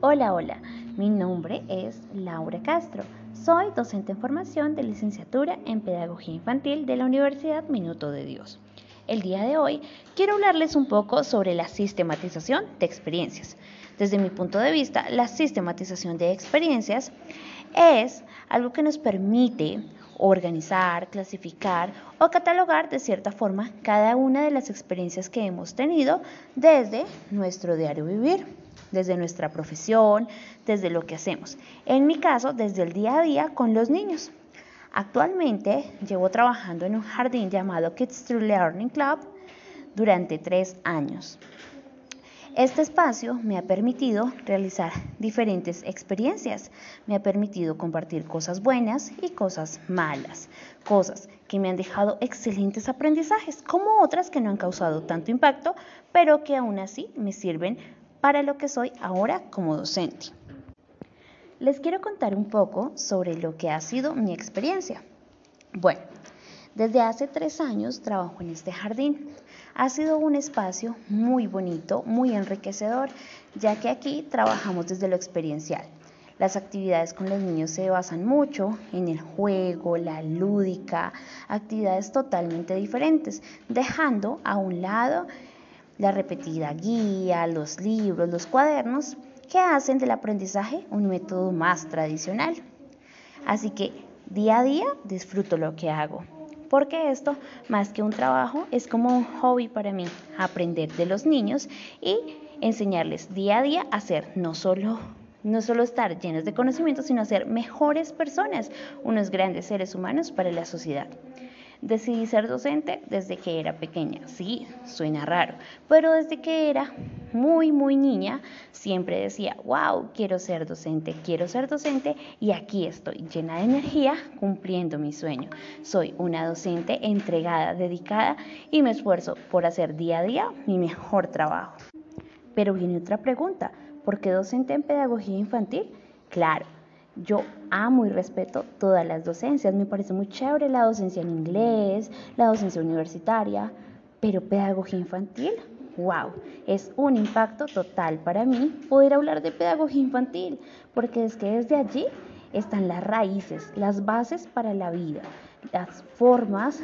Hola, hola, mi nombre es Laura Castro. Soy docente en formación de licenciatura en Pedagogía Infantil de la Universidad Minuto de Dios. El día de hoy quiero hablarles un poco sobre la sistematización de experiencias. Desde mi punto de vista, la sistematización de experiencias es algo que nos permite organizar, clasificar o catalogar de cierta forma cada una de las experiencias que hemos tenido desde nuestro diario vivir desde nuestra profesión, desde lo que hacemos. En mi caso, desde el día a día con los niños. Actualmente llevo trabajando en un jardín llamado Kids True Learning Club durante tres años. Este espacio me ha permitido realizar diferentes experiencias, me ha permitido compartir cosas buenas y cosas malas, cosas que me han dejado excelentes aprendizajes, como otras que no han causado tanto impacto, pero que aún así me sirven para lo que soy ahora como docente. Les quiero contar un poco sobre lo que ha sido mi experiencia. Bueno, desde hace tres años trabajo en este jardín. Ha sido un espacio muy bonito, muy enriquecedor, ya que aquí trabajamos desde lo experiencial. Las actividades con los niños se basan mucho en el juego, la lúdica, actividades totalmente diferentes, dejando a un lado la repetida guía, los libros, los cuadernos, que hacen del aprendizaje un método más tradicional. Así que día a día disfruto lo que hago, porque esto, más que un trabajo, es como un hobby para mí, aprender de los niños y enseñarles día a día a ser no solo no solo estar llenos de conocimientos, sino ser mejores personas, unos grandes seres humanos para la sociedad. Decidí ser docente desde que era pequeña. Sí, suena raro, pero desde que era muy, muy niña, siempre decía, wow, quiero ser docente, quiero ser docente y aquí estoy llena de energía cumpliendo mi sueño. Soy una docente entregada, dedicada y me esfuerzo por hacer día a día mi mejor trabajo. Pero viene otra pregunta, ¿por qué docente en pedagogía infantil? Claro, yo amo y respeto todas las docencias, me parece muy chévere la docencia en inglés, la docencia universitaria, pero pedagogía infantil, wow, es un impacto total para mí poder hablar de pedagogía infantil, porque es que desde allí están las raíces, las bases para la vida, las formas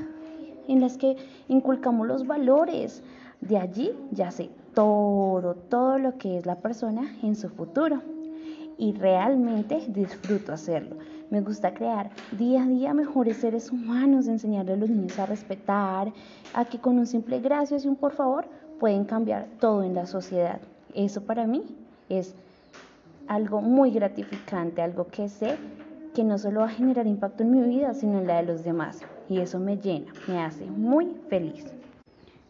en las que inculcamos los valores. De allí ya sé todo, todo lo que es la persona en su futuro y realmente disfruto hacerlo. Me gusta crear día a día mejores seres humanos, enseñarle a los niños a respetar, a que con un simple gracias y un por favor pueden cambiar todo en la sociedad. Eso para mí es algo muy gratificante, algo que sé que no solo va a generar impacto en mi vida, sino en la de los demás. Y eso me llena, me hace muy feliz.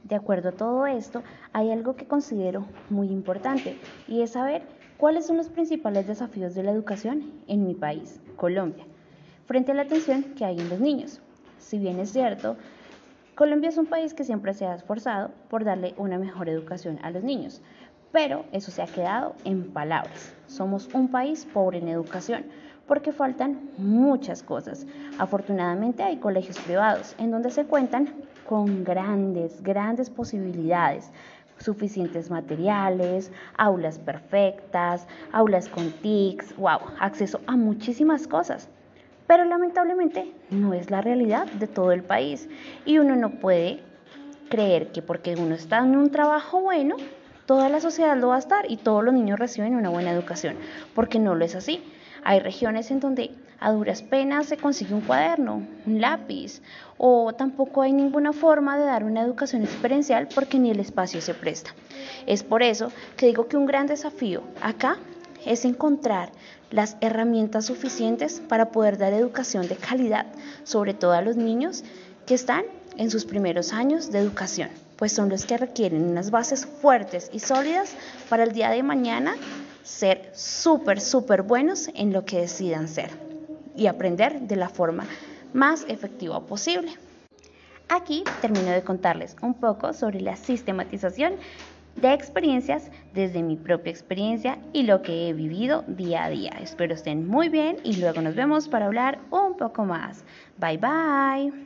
De acuerdo a todo esto, hay algo que considero muy importante y es saber ¿Cuáles son los principales desafíos de la educación en mi país, Colombia, frente a la atención que hay en los niños? Si bien es cierto, Colombia es un país que siempre se ha esforzado por darle una mejor educación a los niños, pero eso se ha quedado en palabras. Somos un país pobre en educación porque faltan muchas cosas. Afortunadamente hay colegios privados en donde se cuentan con grandes, grandes posibilidades suficientes materiales, aulas perfectas, aulas con TICs, wow, acceso a muchísimas cosas. Pero lamentablemente no es la realidad de todo el país y uno no puede creer que porque uno está en un trabajo bueno, toda la sociedad lo va a estar y todos los niños reciben una buena educación, porque no lo es así. Hay regiones en donde a duras penas se consigue un cuaderno, un lápiz, o tampoco hay ninguna forma de dar una educación experiencial porque ni el espacio se presta. Es por eso que digo que un gran desafío acá es encontrar las herramientas suficientes para poder dar educación de calidad, sobre todo a los niños que están en sus primeros años de educación, pues son los que requieren unas bases fuertes y sólidas para el día de mañana ser súper, súper buenos en lo que decidan ser y aprender de la forma más efectiva posible. Aquí termino de contarles un poco sobre la sistematización de experiencias desde mi propia experiencia y lo que he vivido día a día. Espero estén muy bien y luego nos vemos para hablar un poco más. Bye bye.